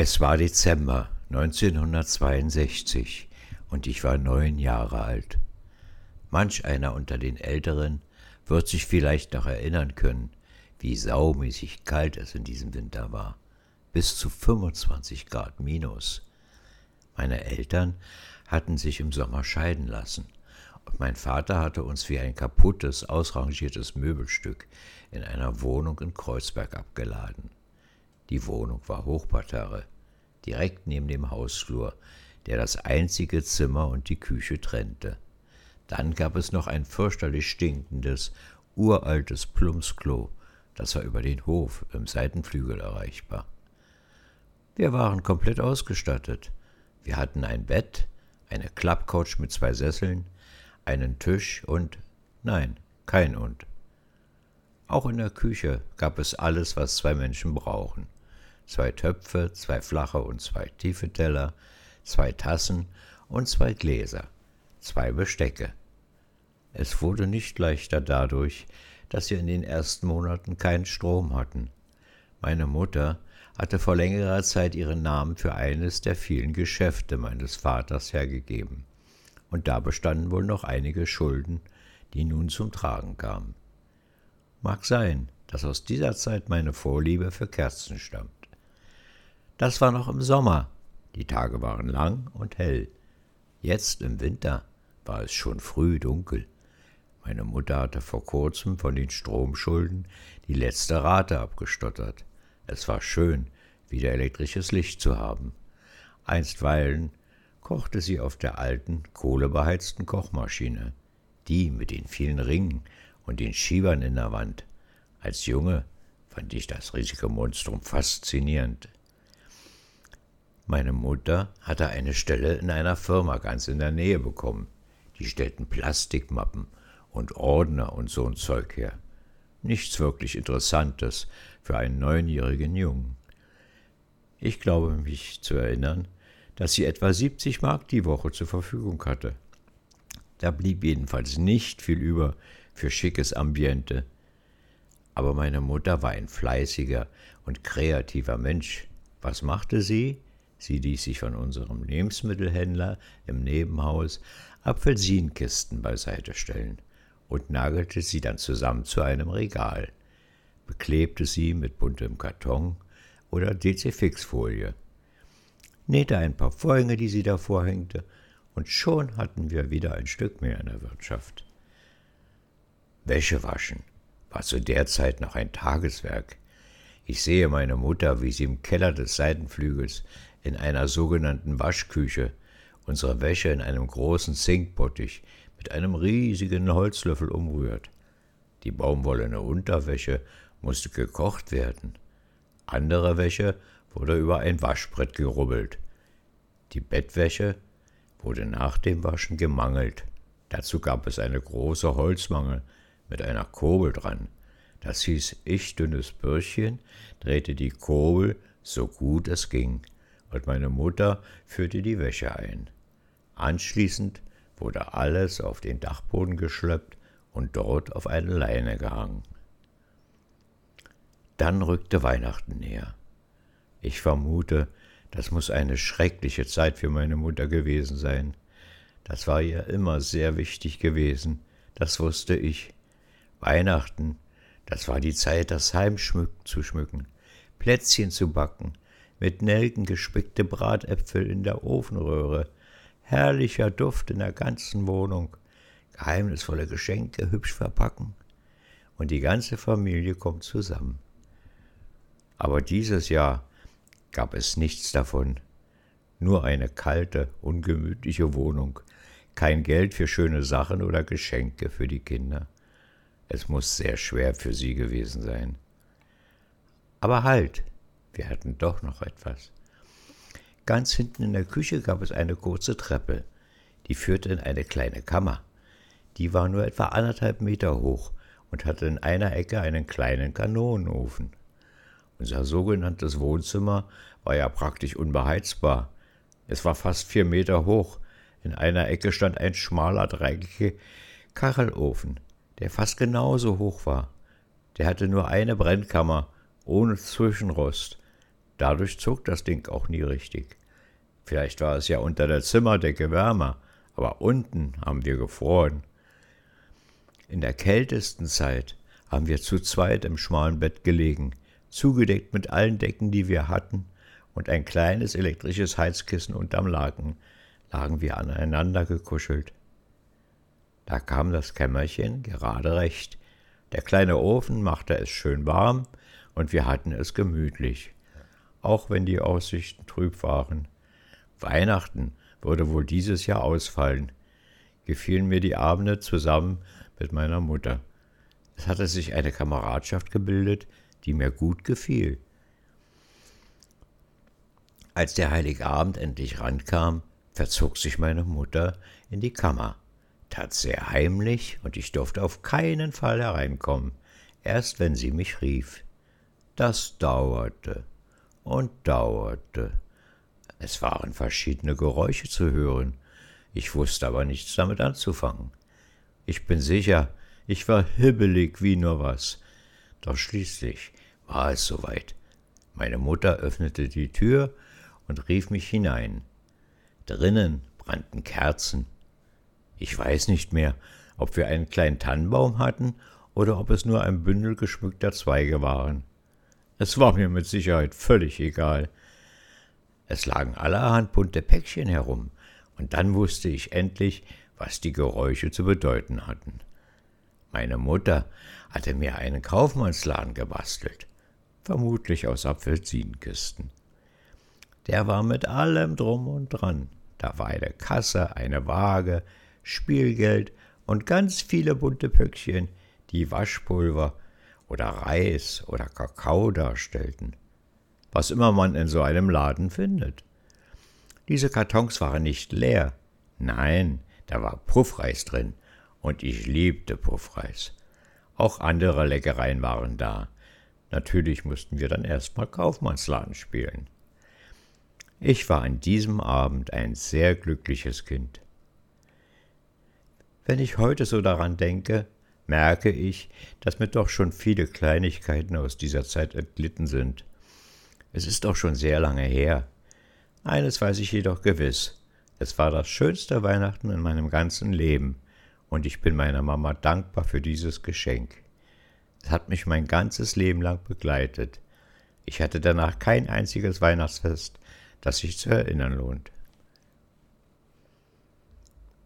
Es war Dezember 1962 und ich war neun Jahre alt. Manch einer unter den Älteren wird sich vielleicht noch erinnern können, wie saumäßig kalt es in diesem Winter war. Bis zu 25 Grad minus. Meine Eltern hatten sich im Sommer scheiden lassen und mein Vater hatte uns wie ein kaputtes, ausrangiertes Möbelstück in einer Wohnung in Kreuzberg abgeladen. Die Wohnung war Hochparterre, direkt neben dem Hausflur, der das einzige Zimmer und die Küche trennte. Dann gab es noch ein fürchterlich stinkendes, uraltes Plumpsklo, das war über den Hof im Seitenflügel erreichbar. Wir waren komplett ausgestattet. Wir hatten ein Bett, eine Klappcouch mit zwei Sesseln, einen Tisch und nein, kein und. Auch in der Küche gab es alles, was zwei Menschen brauchen zwei Töpfe, zwei flache und zwei tiefe Teller, zwei Tassen und zwei Gläser, zwei Bestecke. Es wurde nicht leichter dadurch, dass wir in den ersten Monaten keinen Strom hatten. Meine Mutter hatte vor längerer Zeit ihren Namen für eines der vielen Geschäfte meines Vaters hergegeben, und da bestanden wohl noch einige Schulden, die nun zum Tragen kamen. Mag sein, dass aus dieser Zeit meine Vorliebe für Kerzen stammt. Das war noch im Sommer. Die Tage waren lang und hell. Jetzt im Winter war es schon früh dunkel. Meine Mutter hatte vor kurzem von den Stromschulden die letzte Rate abgestottert. Es war schön, wieder elektrisches Licht zu haben. Einstweilen kochte sie auf der alten, kohlebeheizten Kochmaschine, die mit den vielen Ringen und den Schiebern in der Wand. Als Junge fand ich das riesige Monstrum faszinierend. Meine Mutter hatte eine Stelle in einer Firma ganz in der Nähe bekommen. Die stellten Plastikmappen und Ordner und so ein Zeug her. Nichts wirklich Interessantes für einen neunjährigen Jungen. Ich glaube mich zu erinnern, dass sie etwa 70 Mark die Woche zur Verfügung hatte. Da blieb jedenfalls nicht viel über für schickes Ambiente. Aber meine Mutter war ein fleißiger und kreativer Mensch. Was machte sie? Sie ließ sich von unserem Lebensmittelhändler im Nebenhaus Apfelsinenkisten beiseite stellen und nagelte sie dann zusammen zu einem Regal, beklebte sie mit buntem Karton oder Dezifixfolie, nähte ein paar Vorhänge, die sie davor hängte, und schon hatten wir wieder ein Stück mehr in der Wirtschaft. Wäsche waschen war zu der Zeit noch ein Tageswerk. Ich sehe meine Mutter, wie sie im Keller des Seitenflügels in einer sogenannten Waschküche, unsere Wäsche in einem großen Zinkbottich mit einem riesigen Holzlöffel umrührt. Die baumwollene Unterwäsche musste gekocht werden. Andere Wäsche wurde über ein Waschbrett gerubbelt. Die Bettwäsche wurde nach dem Waschen gemangelt. Dazu gab es eine große Holzmangel mit einer Kurbel dran. Das hieß, ich, dünnes Bürschchen, drehte die Kurbel so gut es ging und meine Mutter führte die Wäsche ein. Anschließend wurde alles auf den Dachboden geschleppt und dort auf eine Leine gehangen. Dann rückte Weihnachten näher. Ich vermute, das muss eine schreckliche Zeit für meine Mutter gewesen sein. Das war ihr immer sehr wichtig gewesen, das wusste ich. Weihnachten, das war die Zeit, das Heim zu schmücken, Plätzchen zu backen, mit Nelken gespickte Bratäpfel in der Ofenröhre, herrlicher Duft in der ganzen Wohnung, geheimnisvolle Geschenke hübsch verpacken, und die ganze Familie kommt zusammen. Aber dieses Jahr gab es nichts davon, nur eine kalte, ungemütliche Wohnung, kein Geld für schöne Sachen oder Geschenke für die Kinder. Es muss sehr schwer für sie gewesen sein. Aber halt, wir hatten doch noch etwas. Ganz hinten in der Küche gab es eine kurze Treppe, die führte in eine kleine Kammer. Die war nur etwa anderthalb Meter hoch und hatte in einer Ecke einen kleinen Kanonenofen. Unser sogenanntes Wohnzimmer war ja praktisch unbeheizbar. Es war fast vier Meter hoch. In einer Ecke stand ein schmaler, dreieckiger Kachelofen, der fast genauso hoch war. Der hatte nur eine Brennkammer ohne Zwischenrost Dadurch zog das Ding auch nie richtig. Vielleicht war es ja unter der Zimmerdecke wärmer, aber unten haben wir gefroren. In der kältesten Zeit haben wir zu zweit im schmalen Bett gelegen, zugedeckt mit allen Decken, die wir hatten, und ein kleines elektrisches Heizkissen unterm Laken lagen wir aneinander gekuschelt. Da kam das Kämmerchen gerade recht. Der kleine Ofen machte es schön warm und wir hatten es gemütlich, auch wenn die Aussichten trüb waren. Weihnachten würde wohl dieses Jahr ausfallen. Gefielen mir die Abende zusammen mit meiner Mutter. Es hatte sich eine Kameradschaft gebildet, die mir gut gefiel. Als der heilige Abend endlich rankam, verzog sich meine Mutter in die Kammer, tat sehr heimlich, und ich durfte auf keinen Fall hereinkommen, erst wenn sie mich rief. Das dauerte und dauerte. Es waren verschiedene Geräusche zu hören, ich wusste aber nichts damit anzufangen. Ich bin sicher, ich war hibbelig wie nur was. Doch schließlich war es soweit. Meine Mutter öffnete die Tür und rief mich hinein. Drinnen brannten Kerzen. Ich weiß nicht mehr, ob wir einen kleinen Tannenbaum hatten oder ob es nur ein Bündel geschmückter Zweige waren. Es war mir mit Sicherheit völlig egal. Es lagen allerhand bunte Päckchen herum, und dann wusste ich endlich, was die Geräusche zu bedeuten hatten. Meine Mutter hatte mir einen Kaufmannsladen gebastelt, vermutlich aus Apfelsinenkisten. Der war mit allem drum und dran. Da war eine Kasse, eine Waage, Spielgeld und ganz viele bunte Pöckchen, die Waschpulver oder Reis oder Kakao darstellten. Was immer man in so einem Laden findet. Diese Kartons waren nicht leer. Nein, da war Puffreis drin, und ich liebte Puffreis. Auch andere Leckereien waren da. Natürlich mussten wir dann erstmal Kaufmannsladen spielen. Ich war an diesem Abend ein sehr glückliches Kind. Wenn ich heute so daran denke, merke ich, dass mir doch schon viele Kleinigkeiten aus dieser Zeit entglitten sind. Es ist doch schon sehr lange her. Eines weiß ich jedoch gewiss. Es war das schönste Weihnachten in meinem ganzen Leben, und ich bin meiner Mama dankbar für dieses Geschenk. Es hat mich mein ganzes Leben lang begleitet. Ich hatte danach kein einziges Weihnachtsfest, das sich zu erinnern lohnt.